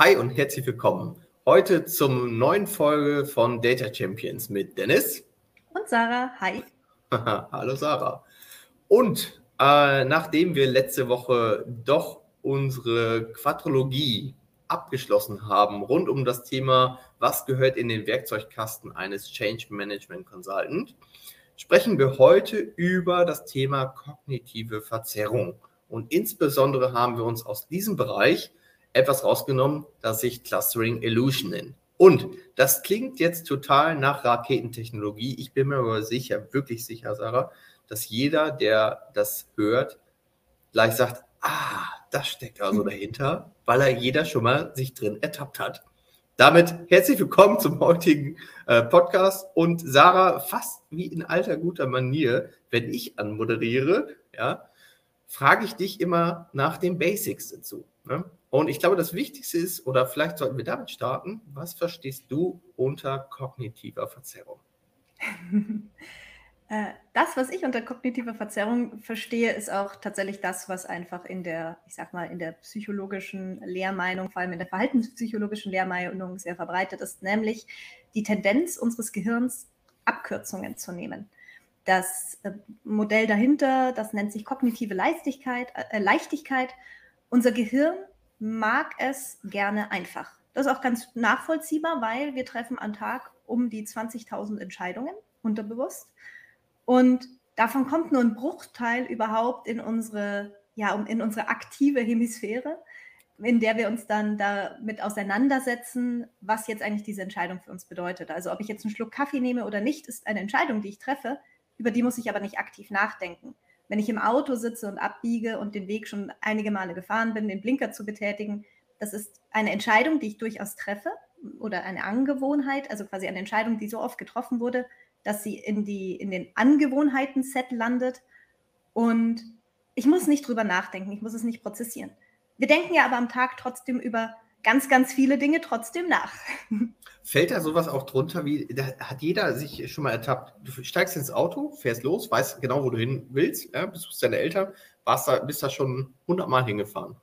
Hi und herzlich willkommen. Heute zum neuen Folge von Data Champions mit Dennis. Und Sarah. Hi. Hallo Sarah. Und äh, nachdem wir letzte Woche doch unsere Quadrologie abgeschlossen haben rund um das Thema, was gehört in den Werkzeugkasten eines Change Management Consultant, sprechen wir heute über das Thema kognitive Verzerrung. Und insbesondere haben wir uns aus diesem Bereich etwas rausgenommen, das sich Clustering Illusion nennt. Und das klingt jetzt total nach Raketentechnologie. Ich bin mir aber sicher, wirklich sicher, Sarah, dass jeder, der das hört, gleich sagt, ah, das steckt also dahinter, weil er jeder schon mal sich drin ertappt hat. Damit herzlich willkommen zum heutigen äh, Podcast und Sarah, fast wie in alter guter Manier, wenn ich anmoderiere, ja, frage ich dich immer nach den Basics dazu. Ne? Und ich glaube, das Wichtigste ist, oder vielleicht sollten wir damit starten, was verstehst du unter kognitiver Verzerrung? Äh, das, was ich unter kognitiver Verzerrung verstehe, ist auch tatsächlich das, was einfach in der, ich sag mal, in der psychologischen Lehrmeinung, vor allem in der verhaltenspsychologischen Lehrmeinung sehr verbreitet ist, nämlich die Tendenz unseres Gehirns, Abkürzungen zu nehmen. Das äh, Modell dahinter, das nennt sich kognitive Leichtigkeit. Äh, Leichtigkeit. Unser Gehirn mag es gerne einfach. Das ist auch ganz nachvollziehbar, weil wir treffen am Tag um die 20.000 Entscheidungen unterbewusst. Und davon kommt nur ein Bruchteil überhaupt in unsere, ja, in unsere aktive Hemisphäre, in der wir uns dann damit auseinandersetzen, was jetzt eigentlich diese Entscheidung für uns bedeutet. Also ob ich jetzt einen Schluck Kaffee nehme oder nicht, ist eine Entscheidung, die ich treffe, über die muss ich aber nicht aktiv nachdenken wenn ich im Auto sitze und abbiege und den Weg schon einige Male gefahren bin, den Blinker zu betätigen, das ist eine Entscheidung, die ich durchaus treffe oder eine Angewohnheit, also quasi eine Entscheidung, die so oft getroffen wurde, dass sie in, die, in den Angewohnheiten-Set landet. Und ich muss nicht drüber nachdenken, ich muss es nicht prozessieren. Wir denken ja aber am Tag trotzdem über ganz, ganz viele Dinge trotzdem nach. Fällt da sowas auch drunter, wie da hat jeder sich schon mal ertappt? Du steigst ins Auto, fährst los, weißt genau, wo du hin willst, ja, besuchst deine Eltern, warst da, bist da schon hundertmal hingefahren.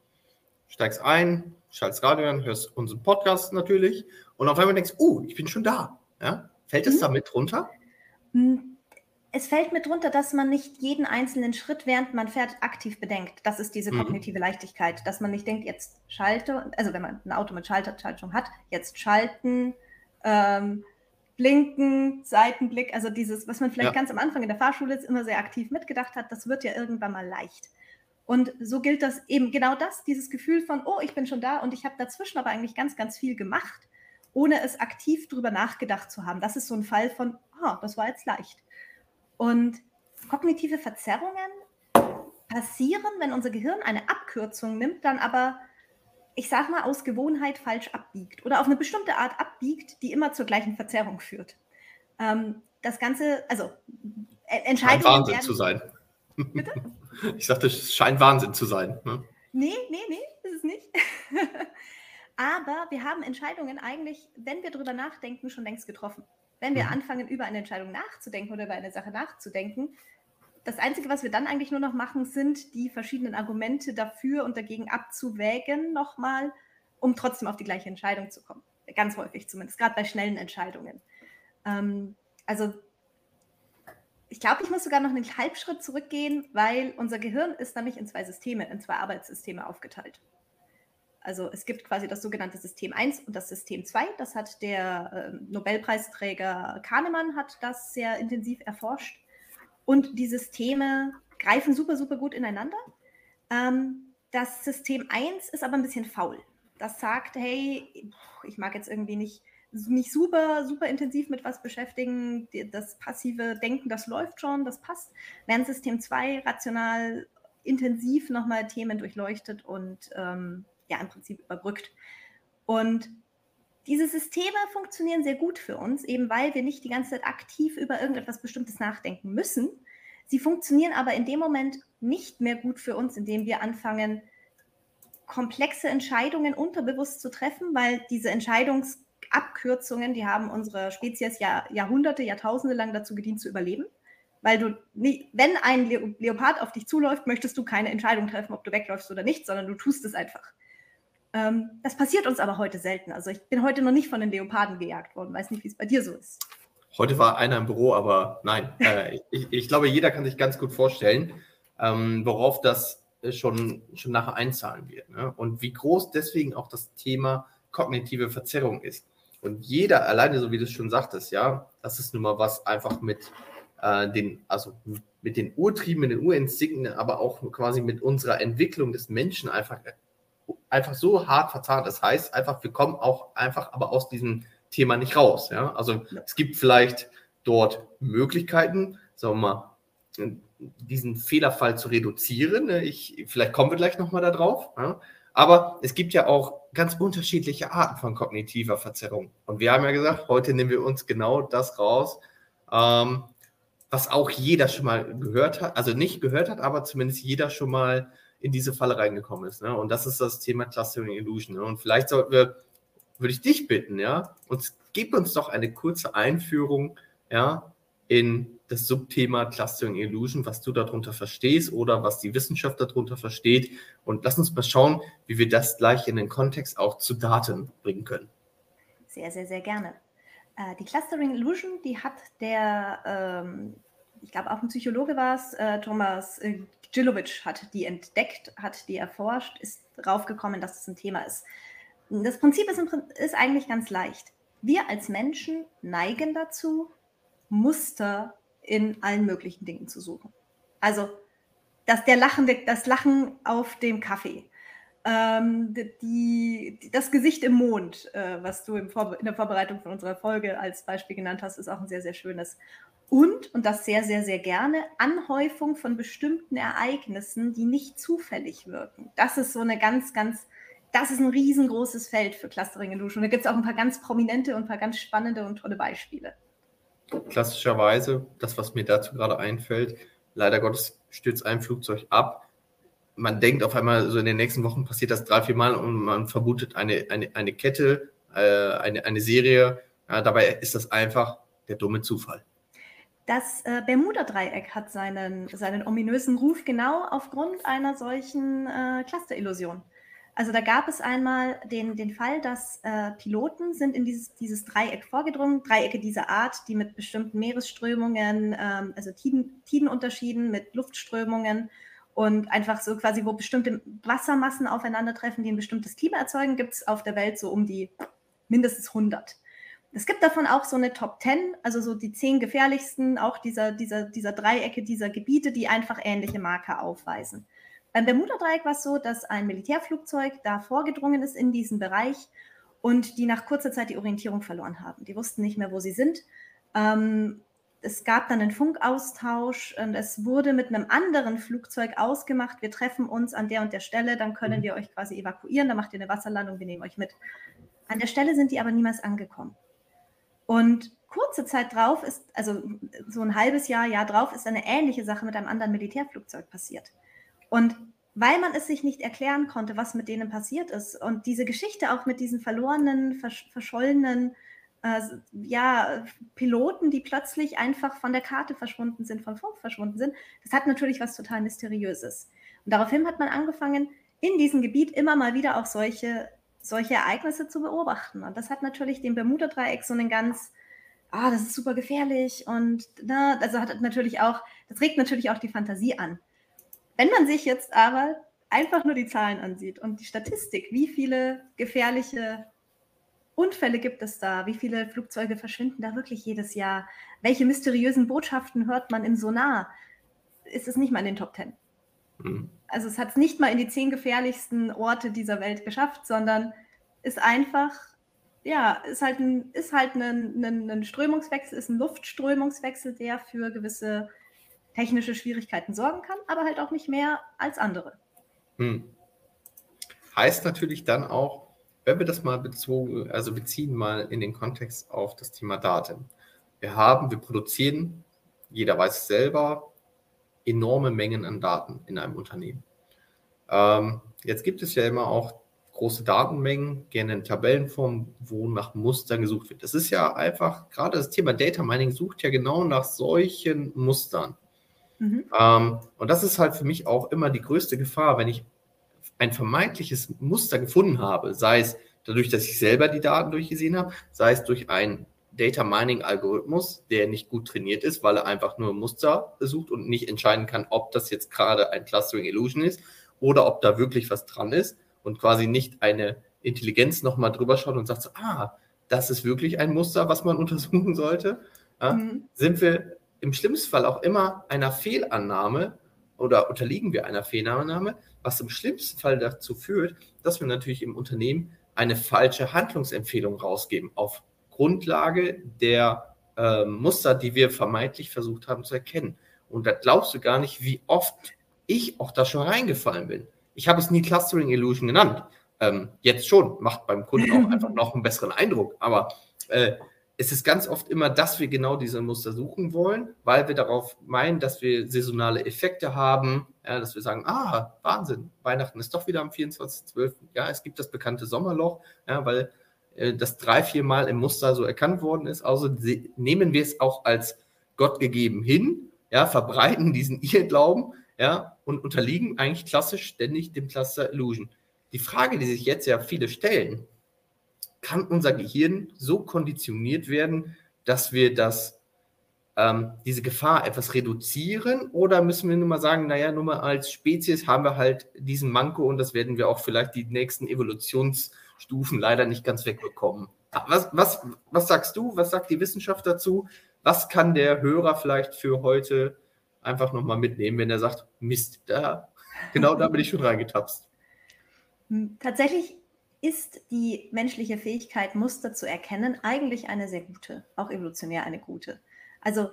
Steigst ein, schaltest Radio an, hörst unseren Podcast natürlich und auf einmal denkst, oh, uh, ich bin schon da. Ja? Fällt es mhm. da mit drunter? Hm, es fällt mir drunter, dass man nicht jeden einzelnen Schritt, während man fährt, aktiv bedenkt. Das ist diese mhm. kognitive Leichtigkeit, dass man nicht denkt, jetzt schalte, also wenn man ein Auto mit Schalterschaltung hat, jetzt schalten, ähm, blinken, Seitenblick, also dieses, was man vielleicht ja. ganz am Anfang in der Fahrschule jetzt immer sehr aktiv mitgedacht hat, das wird ja irgendwann mal leicht. Und so gilt das eben genau das, dieses Gefühl von, oh, ich bin schon da und ich habe dazwischen aber eigentlich ganz, ganz viel gemacht, ohne es aktiv drüber nachgedacht zu haben. Das ist so ein Fall von, oh, das war jetzt leicht. Und kognitive Verzerrungen passieren, wenn unser Gehirn eine Abkürzung nimmt, dann aber, ich sag mal, aus Gewohnheit falsch abbiegt oder auf eine bestimmte Art abbiegt, die immer zur gleichen Verzerrung führt. Ähm, das Ganze, also äh, Entscheidungen. Scheint Wahnsinn zu sein. Bitte? Ich sagte, es scheint Wahnsinn zu sein. Ne? Nee, nee, nee, ist es nicht. Aber wir haben Entscheidungen eigentlich, wenn wir drüber nachdenken, schon längst getroffen. Wenn wir mhm. anfangen, über eine Entscheidung nachzudenken oder über eine Sache nachzudenken, das Einzige, was wir dann eigentlich nur noch machen, sind die verschiedenen Argumente dafür und dagegen abzuwägen nochmal, um trotzdem auf die gleiche Entscheidung zu kommen. Ganz häufig zumindest, gerade bei schnellen Entscheidungen. Ähm, also ich glaube, ich muss sogar noch einen Halbschritt zurückgehen, weil unser Gehirn ist nämlich in zwei Systeme, in zwei Arbeitssysteme aufgeteilt. Also es gibt quasi das sogenannte System 1 und das System 2. Das hat der äh, Nobelpreisträger Kahnemann hat das sehr intensiv erforscht. Und die Systeme greifen super, super gut ineinander. Ähm, das System 1 ist aber ein bisschen faul. Das sagt, hey, ich mag jetzt irgendwie nicht mich super, super intensiv mit was beschäftigen. Das passive Denken, das läuft schon, das passt. Während System 2 rational intensiv nochmal Themen durchleuchtet und ähm, ja im Prinzip überbrückt. Und diese Systeme funktionieren sehr gut für uns, eben weil wir nicht die ganze Zeit aktiv über irgendetwas Bestimmtes nachdenken müssen. Sie funktionieren aber in dem Moment nicht mehr gut für uns, indem wir anfangen, komplexe Entscheidungen unterbewusst zu treffen, weil diese Entscheidungsabkürzungen, die haben unsere Spezies Jahr, Jahrhunderte, Jahrtausende lang dazu gedient zu überleben. Weil du, nie, wenn ein Leopard auf dich zuläuft, möchtest du keine Entscheidung treffen, ob du wegläufst oder nicht, sondern du tust es einfach. Ähm, das passiert uns aber heute selten. Also ich bin heute noch nicht von den Leoparden gejagt worden. Weiß nicht, wie es bei dir so ist. Heute war einer im Büro, aber nein. Äh, ich, ich, glaube, jeder kann sich ganz gut vorstellen, ähm, worauf das schon, schon nachher einzahlen wird. Ne? Und wie groß deswegen auch das Thema kognitive Verzerrung ist. Und jeder, alleine so wie du es schon sagtest, ja, das ist nun mal was einfach mit äh, den, also mit den Urtrieben, mit den Urinstinkten, aber auch quasi mit unserer Entwicklung des Menschen einfach, einfach so hart verzahnt. Das heißt einfach, wir kommen auch einfach aber aus diesem Thema nicht raus. Ja? Also ja. es gibt vielleicht dort Möglichkeiten, sagen wir mal, diesen Fehlerfall zu reduzieren. Ne? Ich, vielleicht kommen wir gleich nochmal darauf. Ja? Aber es gibt ja auch ganz unterschiedliche Arten von kognitiver Verzerrung. Und wir haben ja gesagt, heute nehmen wir uns genau das raus, ähm, was auch jeder schon mal gehört hat, also nicht gehört hat, aber zumindest jeder schon mal in diese Falle reingekommen ist. Ne? Und das ist das Thema Clustering Illusion. Ne? Und vielleicht sollten wir, würde ich dich bitten, ja, und gib uns doch eine kurze Einführung, ja, in das Subthema Clustering Illusion, was du darunter verstehst oder was die Wissenschaft darunter versteht. Und lass uns mal schauen, wie wir das gleich in den Kontext auch zu Daten bringen können. Sehr, sehr, sehr gerne. Äh, die Clustering Illusion, die hat der, ähm, ich glaube auch ein Psychologe war es, äh, Thomas Gilovic hat die entdeckt, hat die erforscht, ist draufgekommen, dass es ein Thema ist. Das Prinzip ist, ist eigentlich ganz leicht. Wir als Menschen neigen dazu, Muster in allen möglichen Dingen zu suchen. Also das, der Lachen, das Lachen auf dem Kaffee, ähm, die, die, das Gesicht im Mond, äh, was du in der Vorbereitung von unserer Folge als Beispiel genannt hast, ist auch ein sehr, sehr schönes. Und, und das sehr, sehr, sehr gerne, Anhäufung von bestimmten Ereignissen, die nicht zufällig wirken. Das ist so eine ganz, ganz, das ist ein riesengroßes Feld für Clustering Illusion. Da gibt es auch ein paar ganz prominente und ein paar ganz spannende und tolle Beispiele klassischerweise, das, was mir dazu gerade einfällt, leider Gottes stürzt ein Flugzeug ab. Man denkt auf einmal, so in den nächsten Wochen passiert das drei, vier Mal und man vermutet eine, eine, eine Kette, äh, eine, eine Serie. Ja, dabei ist das einfach der dumme Zufall. Das äh, Bermuda-Dreieck hat seinen, seinen ominösen Ruf genau aufgrund einer solchen äh, Cluster-Illusion. Also da gab es einmal den, den Fall, dass äh, Piloten sind in dieses, dieses Dreieck vorgedrungen, Dreiecke dieser Art, die mit bestimmten Meeresströmungen, ähm, also Tiden, Tidenunterschieden, mit Luftströmungen und einfach so quasi, wo bestimmte Wassermassen aufeinandertreffen, die ein bestimmtes Klima erzeugen, gibt es auf der Welt so um die mindestens 100. Es gibt davon auch so eine Top 10, also so die zehn gefährlichsten, auch dieser, dieser, dieser Dreiecke, dieser Gebiete, die einfach ähnliche Marker aufweisen. Beim Bermuda-Dreieck war es so, dass ein Militärflugzeug da vorgedrungen ist in diesen Bereich und die nach kurzer Zeit die Orientierung verloren haben. Die wussten nicht mehr, wo sie sind. Ähm, es gab dann einen Funkaustausch und es wurde mit einem anderen Flugzeug ausgemacht, wir treffen uns an der und der Stelle, dann können mhm. wir euch quasi evakuieren, dann macht ihr eine Wasserlandung, wir nehmen euch mit. An der Stelle sind die aber niemals angekommen. Und kurze Zeit drauf ist, also so ein halbes Jahr, Jahr drauf, ist eine ähnliche Sache mit einem anderen Militärflugzeug passiert. Und weil man es sich nicht erklären konnte, was mit denen passiert ist und diese Geschichte auch mit diesen verlorenen, versch verschollenen äh, ja, Piloten, die plötzlich einfach von der Karte verschwunden sind, von Funk verschwunden sind, das hat natürlich was total Mysteriöses. Und daraufhin hat man angefangen, in diesem Gebiet immer mal wieder auch solche, solche Ereignisse zu beobachten. Und das hat natürlich dem Bermuda-Dreieck so einen ganz, ah, das ist super gefährlich und na, ne, also hat natürlich auch, das regt natürlich auch die Fantasie an. Wenn man sich jetzt aber einfach nur die Zahlen ansieht und die Statistik, wie viele gefährliche Unfälle gibt es da? Wie viele Flugzeuge verschwinden da wirklich jedes Jahr? Welche mysteriösen Botschaften hört man im Sonar? Ist es nicht mal in den Top Ten. Mhm. Also es hat es nicht mal in die zehn gefährlichsten Orte dieser Welt geschafft, sondern ist einfach, ja, ist halt ein, ist halt ein, ein, ein Strömungswechsel, ist ein Luftströmungswechsel, der für gewisse technische Schwierigkeiten sorgen kann, aber halt auch nicht mehr als andere. Hm. Heißt natürlich dann auch, wenn wir das mal bezogen, also beziehen mal in den Kontext auf das Thema Daten. Wir haben, wir produzieren, jeder weiß es selber, enorme Mengen an Daten in einem Unternehmen. Ähm, jetzt gibt es ja immer auch große Datenmengen, gerne in Tabellenform, wo nach Mustern gesucht wird. Das ist ja einfach, gerade das Thema Data Mining sucht ja genau nach solchen Mustern. Mhm. Ähm, und das ist halt für mich auch immer die größte Gefahr, wenn ich ein vermeintliches Muster gefunden habe, sei es dadurch, dass ich selber die Daten durchgesehen habe, sei es durch einen Data Mining Algorithmus, der nicht gut trainiert ist, weil er einfach nur Muster sucht und nicht entscheiden kann, ob das jetzt gerade ein Clustering Illusion ist oder ob da wirklich was dran ist und quasi nicht eine Intelligenz nochmal drüber schaut und sagt so, ah, das ist wirklich ein Muster, was man untersuchen sollte, ja, mhm. sind wir im schlimmsten Fall auch immer einer Fehlannahme oder unterliegen wir einer Fehlannahme, was im schlimmsten Fall dazu führt, dass wir natürlich im Unternehmen eine falsche Handlungsempfehlung rausgeben auf Grundlage der äh, Muster, die wir vermeintlich versucht haben zu erkennen. Und da glaubst du gar nicht, wie oft ich auch da schon reingefallen bin. Ich habe es nie Clustering Illusion genannt. Ähm, jetzt schon, macht beim Kunden auch einfach noch einen besseren Eindruck. Aber äh, es ist ganz oft immer, dass wir genau diese Muster suchen wollen, weil wir darauf meinen, dass wir saisonale Effekte haben, ja, dass wir sagen, ah, Wahnsinn, Weihnachten ist doch wieder am 24.12. Ja, es gibt das bekannte Sommerloch, ja, weil das drei, vier Mal im Muster so erkannt worden ist. Also nehmen wir es auch als Gott gegeben hin, ja, verbreiten diesen Irrglauben, ja, und unterliegen eigentlich klassisch ständig dem Cluster Illusion. Die Frage, die sich jetzt ja viele stellen, kann unser Gehirn so konditioniert werden, dass wir das, ähm, diese Gefahr etwas reduzieren oder müssen wir nur mal sagen, naja, nur mal als Spezies haben wir halt diesen Manko und das werden wir auch vielleicht die nächsten Evolutionsstufen leider nicht ganz wegbekommen. Was, was, was sagst du? Was sagt die Wissenschaft dazu? Was kann der Hörer vielleicht für heute einfach nochmal mitnehmen, wenn er sagt, Mist, da, genau da bin ich schon reingetapst. Hm, tatsächlich ist die menschliche Fähigkeit, Muster zu erkennen, eigentlich eine sehr gute, auch evolutionär eine gute. Also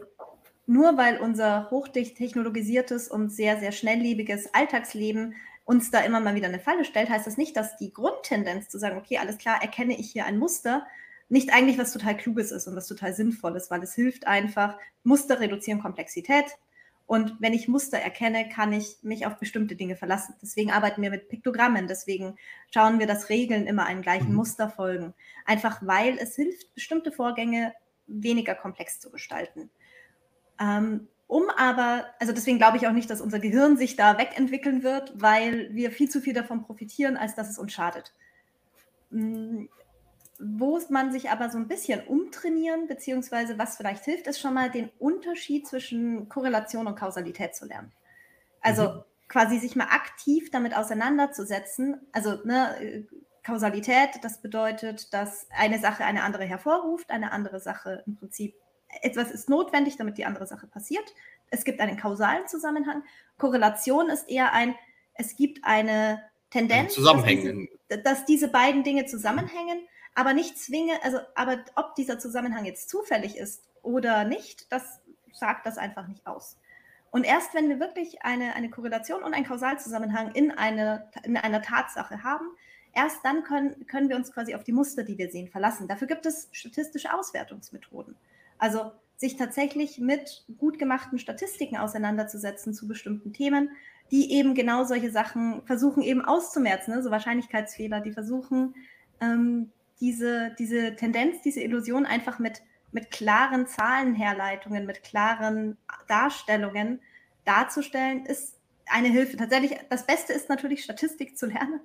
nur weil unser hochtechnologisiertes und sehr, sehr schnelllebiges Alltagsleben uns da immer mal wieder eine Falle stellt, heißt das nicht, dass die Grundtendenz zu sagen, okay, alles klar, erkenne ich hier ein Muster, nicht eigentlich was total Kluges ist und was total Sinnvolles, weil es hilft einfach, Muster reduzieren Komplexität, und wenn ich Muster erkenne, kann ich mich auf bestimmte Dinge verlassen. Deswegen arbeiten wir mit Piktogrammen. Deswegen schauen wir, dass Regeln immer einem gleichen mhm. Muster folgen. Einfach weil es hilft, bestimmte Vorgänge weniger komplex zu gestalten. Ähm, um aber, also deswegen glaube ich auch nicht, dass unser Gehirn sich da wegentwickeln wird, weil wir viel zu viel davon profitieren, als dass es uns schadet. Mm, wo man sich aber so ein bisschen umtrainieren, beziehungsweise was vielleicht hilft, ist schon mal den Unterschied zwischen Korrelation und Kausalität zu lernen. Also mhm. quasi sich mal aktiv damit auseinanderzusetzen. Also ne, Kausalität, das bedeutet, dass eine Sache eine andere hervorruft, eine andere Sache im Prinzip, etwas ist notwendig, damit die andere Sache passiert. Es gibt einen kausalen Zusammenhang. Korrelation ist eher ein, es gibt eine Tendenz, dass diese, dass diese beiden Dinge zusammenhängen aber nicht zwinge, also, aber ob dieser Zusammenhang jetzt zufällig ist oder nicht, das sagt das einfach nicht aus. Und erst wenn wir wirklich eine, eine Korrelation und einen Kausalzusammenhang in, eine, in einer Tatsache haben, erst dann können, können wir uns quasi auf die Muster, die wir sehen, verlassen. Dafür gibt es statistische Auswertungsmethoden. Also sich tatsächlich mit gut gemachten Statistiken auseinanderzusetzen zu bestimmten Themen, die eben genau solche Sachen versuchen eben auszumerzen, ne? so Wahrscheinlichkeitsfehler, die versuchen, ähm, diese, diese Tendenz, diese Illusion einfach mit, mit klaren Zahlenherleitungen, mit klaren Darstellungen darzustellen, ist eine Hilfe. Tatsächlich, das Beste ist natürlich, Statistik zu lernen,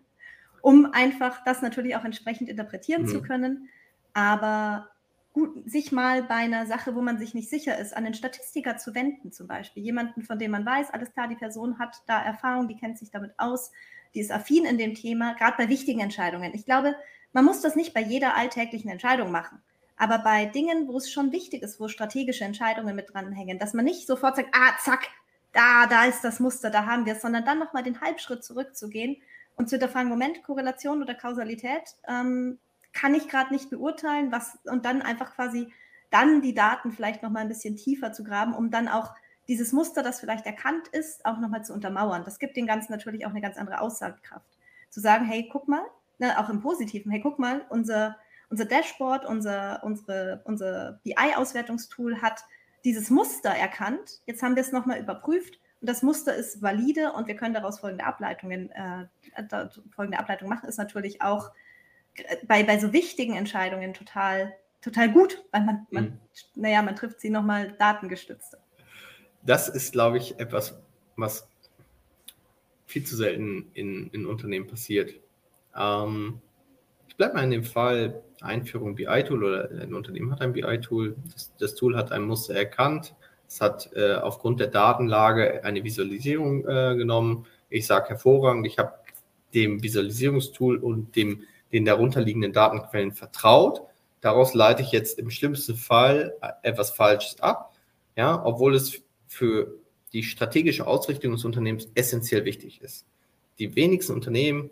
um einfach das natürlich auch entsprechend interpretieren mhm. zu können. Aber gut, sich mal bei einer Sache, wo man sich nicht sicher ist, an den Statistiker zu wenden, zum Beispiel. Jemanden, von dem man weiß, alles klar, die Person hat da Erfahrung, die kennt sich damit aus, die ist affin in dem Thema, gerade bei wichtigen Entscheidungen. Ich glaube, man muss das nicht bei jeder alltäglichen Entscheidung machen. Aber bei Dingen, wo es schon wichtig ist, wo strategische Entscheidungen mit dranhängen, dass man nicht sofort sagt, ah, zack, da, da ist das Muster, da haben wir es, sondern dann nochmal den Halbschritt zurückzugehen und zu hinterfragen, Moment, Korrelation oder Kausalität, ähm, kann ich gerade nicht beurteilen, was, und dann einfach quasi dann die Daten vielleicht nochmal ein bisschen tiefer zu graben, um dann auch dieses Muster, das vielleicht erkannt ist, auch nochmal zu untermauern. Das gibt den Ganzen natürlich auch eine ganz andere Aussagekraft. Zu sagen, hey, guck mal, ne, auch im Positiven, hey, guck mal, unser, unser Dashboard, unser, unsere, unser BI-Auswertungstool hat dieses Muster erkannt. Jetzt haben wir es nochmal überprüft und das Muster ist valide und wir können daraus folgende Ableitungen, äh, folgende Ableitung machen, ist natürlich auch bei, bei so wichtigen Entscheidungen total, total gut, weil man, man mhm. naja, man trifft sie nochmal datengestützt. Das ist, glaube ich, etwas, was viel zu selten in, in Unternehmen passiert. Ähm, ich bleibe mal in dem Fall Einführung BI-Tool oder ein Unternehmen hat ein BI-Tool. Das, das, Tool hat ein Muster erkannt. Es hat äh, aufgrund der Datenlage eine Visualisierung äh, genommen. Ich sage hervorragend, ich habe dem Visualisierungstool und dem, den darunterliegenden Datenquellen vertraut. Daraus leite ich jetzt im schlimmsten Fall etwas Falsches ab, ja, obwohl es für die strategische Ausrichtung des Unternehmens essentiell wichtig ist. Die wenigsten Unternehmen,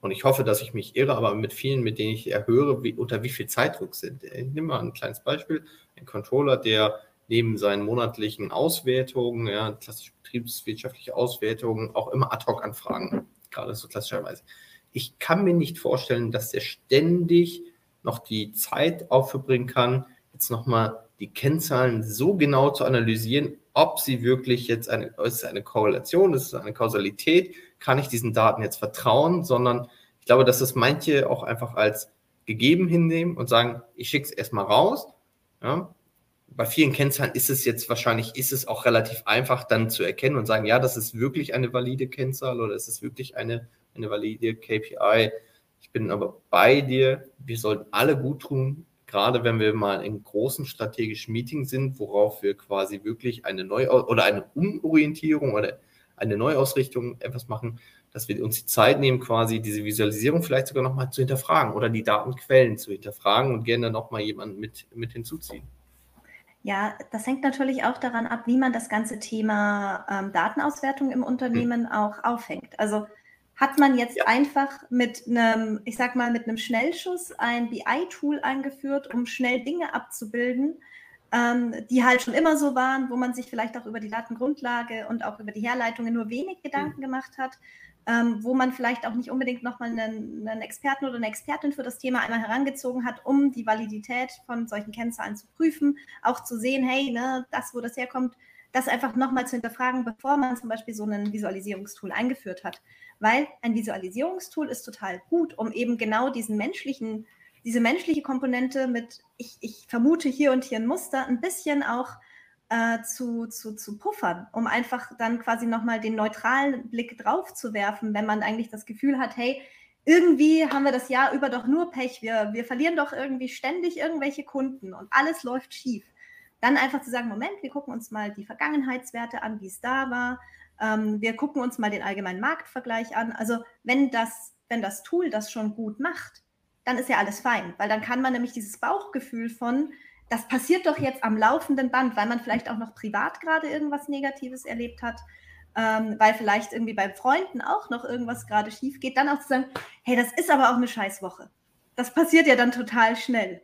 und ich hoffe, dass ich mich irre, aber mit vielen, mit denen ich erhöre, wie, unter wie viel Zeitdruck sind. Ich nehme mal ein kleines Beispiel. Ein Controller, der neben seinen monatlichen Auswertungen, ja, klassische betriebswirtschaftliche Auswertungen, auch immer Ad-Hoc-Anfragen, gerade so klassischerweise. Ich kann mir nicht vorstellen, dass der ständig noch die Zeit aufbringen kann, jetzt nochmal die Kennzahlen so genau zu analysieren, ob sie wirklich jetzt eine, ist eine Korrelation, ist es eine Kausalität, kann ich diesen Daten jetzt vertrauen, sondern ich glaube, dass das manche auch einfach als gegeben hinnehmen und sagen, ich schicke es erstmal raus. Ja. Bei vielen Kennzahlen ist es jetzt wahrscheinlich, ist es auch relativ einfach dann zu erkennen und sagen, ja, das ist wirklich eine valide Kennzahl oder ist es wirklich eine, eine valide KPI. Ich bin aber bei dir, wir sollten alle gut tun, gerade wenn wir mal in großen strategischen Meetings sind, worauf wir quasi wirklich eine Neu- oder eine Umorientierung oder eine Neuausrichtung etwas machen, dass wir uns die Zeit nehmen, quasi diese Visualisierung vielleicht sogar nochmal zu hinterfragen oder die Datenquellen zu hinterfragen und gerne nochmal jemanden mit, mit hinzuziehen. Ja, das hängt natürlich auch daran ab, wie man das ganze Thema ähm, Datenauswertung im Unternehmen hm. auch aufhängt. Also hat man jetzt ja. einfach mit einem, ich sag mal, mit einem Schnellschuss ein BI-Tool eingeführt, um schnell Dinge abzubilden, ähm, die halt schon immer so waren, wo man sich vielleicht auch über die Datengrundlage und auch über die Herleitungen nur wenig Gedanken mhm. gemacht hat, ähm, wo man vielleicht auch nicht unbedingt nochmal einen, einen Experten oder eine Expertin für das Thema einmal herangezogen hat, um die Validität von solchen Kennzahlen zu prüfen, auch zu sehen, hey, ne, das, wo das herkommt, das einfach nochmal zu hinterfragen, bevor man zum Beispiel so ein Visualisierungstool eingeführt hat weil ein Visualisierungstool ist total gut, um eben genau diesen menschlichen, diese menschliche Komponente mit, ich, ich vermute hier und hier ein Muster, ein bisschen auch äh, zu, zu, zu puffern, um einfach dann quasi nochmal den neutralen Blick drauf zu werfen, wenn man eigentlich das Gefühl hat, hey, irgendwie haben wir das Jahr über doch nur Pech, wir, wir verlieren doch irgendwie ständig irgendwelche Kunden und alles läuft schief. Dann einfach zu sagen, Moment, wir gucken uns mal die Vergangenheitswerte an, wie es da war, ähm, wir gucken uns mal den allgemeinen Marktvergleich an. Also wenn das, wenn das Tool das schon gut macht, dann ist ja alles fein, weil dann kann man nämlich dieses Bauchgefühl von, das passiert doch jetzt am laufenden Band, weil man vielleicht auch noch privat gerade irgendwas Negatives erlebt hat, ähm, weil vielleicht irgendwie bei Freunden auch noch irgendwas gerade schief geht, dann auch zu sagen, hey, das ist aber auch eine Scheißwoche. Das passiert ja dann total schnell.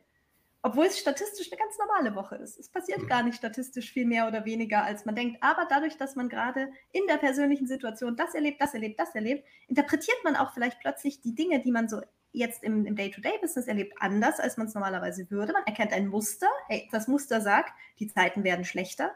Obwohl es statistisch eine ganz normale Woche ist. Es passiert mhm. gar nicht statistisch viel mehr oder weniger, als man denkt. Aber dadurch, dass man gerade in der persönlichen Situation das erlebt, das erlebt, das erlebt, interpretiert man auch vielleicht plötzlich die Dinge, die man so jetzt im, im Day-to-Day-Business erlebt, anders, als man es normalerweise würde. Man erkennt ein Muster. Hey, das Muster sagt, die Zeiten werden schlechter.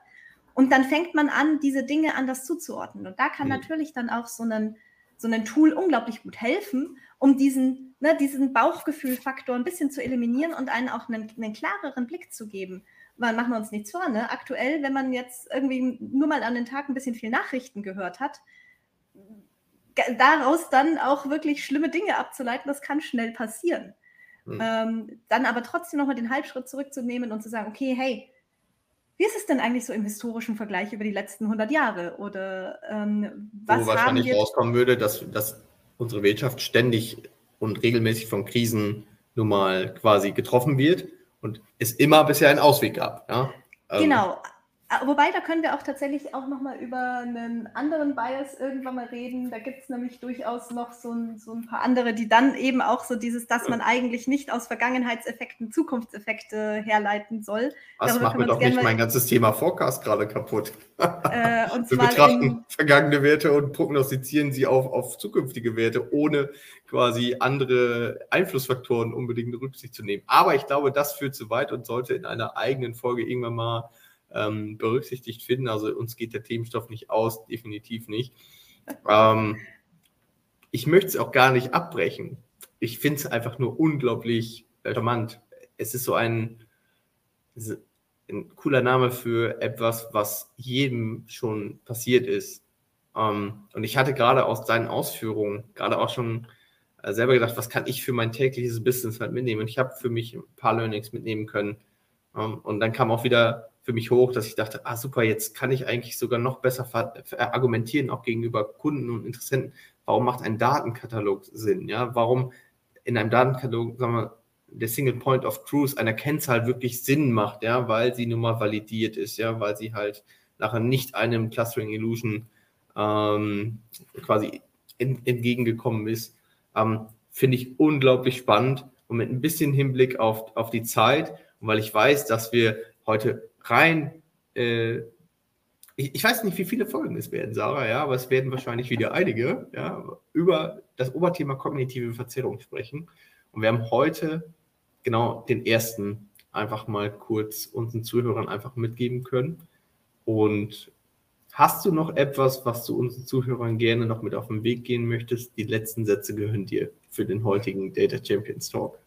Und dann fängt man an, diese Dinge anders zuzuordnen. Und da kann mhm. natürlich dann auch so ein, so ein Tool unglaublich gut helfen, um diesen, ne, diesen Bauchgefühlfaktor ein bisschen zu eliminieren und einen auch einen, einen klareren Blick zu geben. Weil machen wir uns nichts vor, ne? Aktuell, wenn man jetzt irgendwie nur mal an den Tag ein bisschen viel Nachrichten gehört hat, daraus dann auch wirklich schlimme Dinge abzuleiten, das kann schnell passieren. Mhm. Ähm, dann aber trotzdem nochmal den Halbschritt zurückzunehmen und zu sagen, okay, hey, wie ist es denn eigentlich so im historischen Vergleich über die letzten 100 Jahre? Oder ähm, was Wo wahrscheinlich rauskommen würde, dass, dass unsere Wirtschaft ständig und regelmäßig von Krisen nun mal quasi getroffen wird und es immer bisher einen Ausweg gab. Ja? Genau, Ah, wobei, da können wir auch tatsächlich auch nochmal über einen anderen Bias irgendwann mal reden. Da gibt es nämlich durchaus noch so ein, so ein, paar andere, die dann eben auch so dieses, dass man eigentlich nicht aus Vergangenheitseffekten Zukunftseffekte herleiten soll. Darüber macht mir doch nicht mein ganzes Thema Forecast gerade kaputt. Äh, wir betrachten in, vergangene Werte und prognostizieren sie auf, auf zukünftige Werte, ohne quasi andere Einflussfaktoren unbedingt Rücksicht zu nehmen. Aber ich glaube, das führt zu weit und sollte in einer eigenen Folge irgendwann mal ähm, berücksichtigt finden. Also uns geht der Themenstoff nicht aus, definitiv nicht. Ähm, ich möchte es auch gar nicht abbrechen. Ich finde es einfach nur unglaublich charmant. Es ist so ein, ein cooler Name für etwas, was jedem schon passiert ist. Ähm, und ich hatte gerade aus deinen Ausführungen gerade auch schon äh, selber gedacht, was kann ich für mein tägliches Business halt mitnehmen? Und ich habe für mich ein paar Learnings mitnehmen können. Ähm, und dann kam auch wieder für mich hoch, dass ich dachte, ah super, jetzt kann ich eigentlich sogar noch besser argumentieren, auch gegenüber Kunden und Interessenten. Warum macht ein Datenkatalog Sinn? Ja, warum in einem Datenkatalog, sagen wir, der Single Point of Truth einer Kennzahl wirklich Sinn macht, ja, weil sie nun mal validiert ist, ja, weil sie halt nachher nicht einem Clustering Illusion ähm, quasi in, entgegengekommen ist, ähm, finde ich unglaublich spannend und mit ein bisschen Hinblick auf, auf die Zeit weil ich weiß, dass wir heute rein, äh, ich, ich, weiß nicht, wie viele Folgen es werden, Sarah, ja, aber es werden wahrscheinlich wieder einige, ja, über das Oberthema kognitive Verzerrung sprechen. Und wir haben heute genau den ersten einfach mal kurz unseren Zuhörern einfach mitgeben können. Und hast du noch etwas, was du unseren Zuhörern gerne noch mit auf den Weg gehen möchtest? Die letzten Sätze gehören dir für den heutigen Data Champions Talk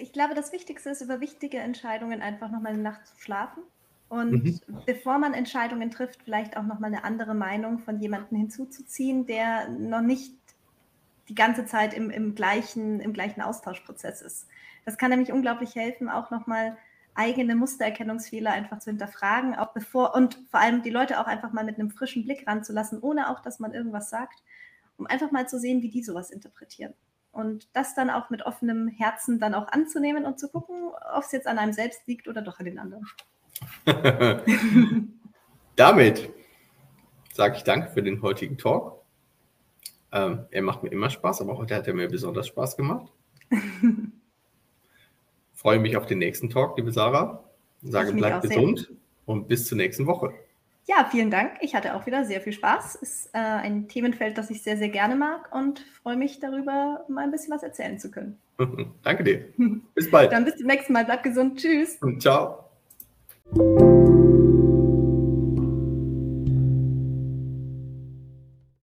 ich glaube, das Wichtigste ist, über wichtige Entscheidungen einfach nochmal eine Nacht zu schlafen. Und mhm. bevor man Entscheidungen trifft, vielleicht auch nochmal eine andere Meinung von jemandem hinzuzuziehen, der noch nicht die ganze Zeit im, im, gleichen, im gleichen Austauschprozess ist. Das kann nämlich unglaublich helfen, auch nochmal eigene Mustererkennungsfehler einfach zu hinterfragen, auch bevor und vor allem die Leute auch einfach mal mit einem frischen Blick ranzulassen, ohne auch, dass man irgendwas sagt, um einfach mal zu sehen, wie die sowas interpretieren und das dann auch mit offenem Herzen dann auch anzunehmen und zu gucken, ob es jetzt an einem selbst liegt oder doch an den anderen. Damit sage ich danke für den heutigen Talk. Ähm, er macht mir immer Spaß, aber heute hat er mir besonders Spaß gemacht. Freue mich auf den nächsten Talk, liebe Sarah. Sage, bleib gesund und bis zur nächsten Woche. Ja, vielen Dank. Ich hatte auch wieder sehr viel Spaß. Ist äh, ein Themenfeld, das ich sehr, sehr gerne mag und freue mich darüber, mal ein bisschen was erzählen zu können. Danke dir. Bis bald. Dann bis zum nächsten Mal. Bleib gesund. Tschüss. Und ciao.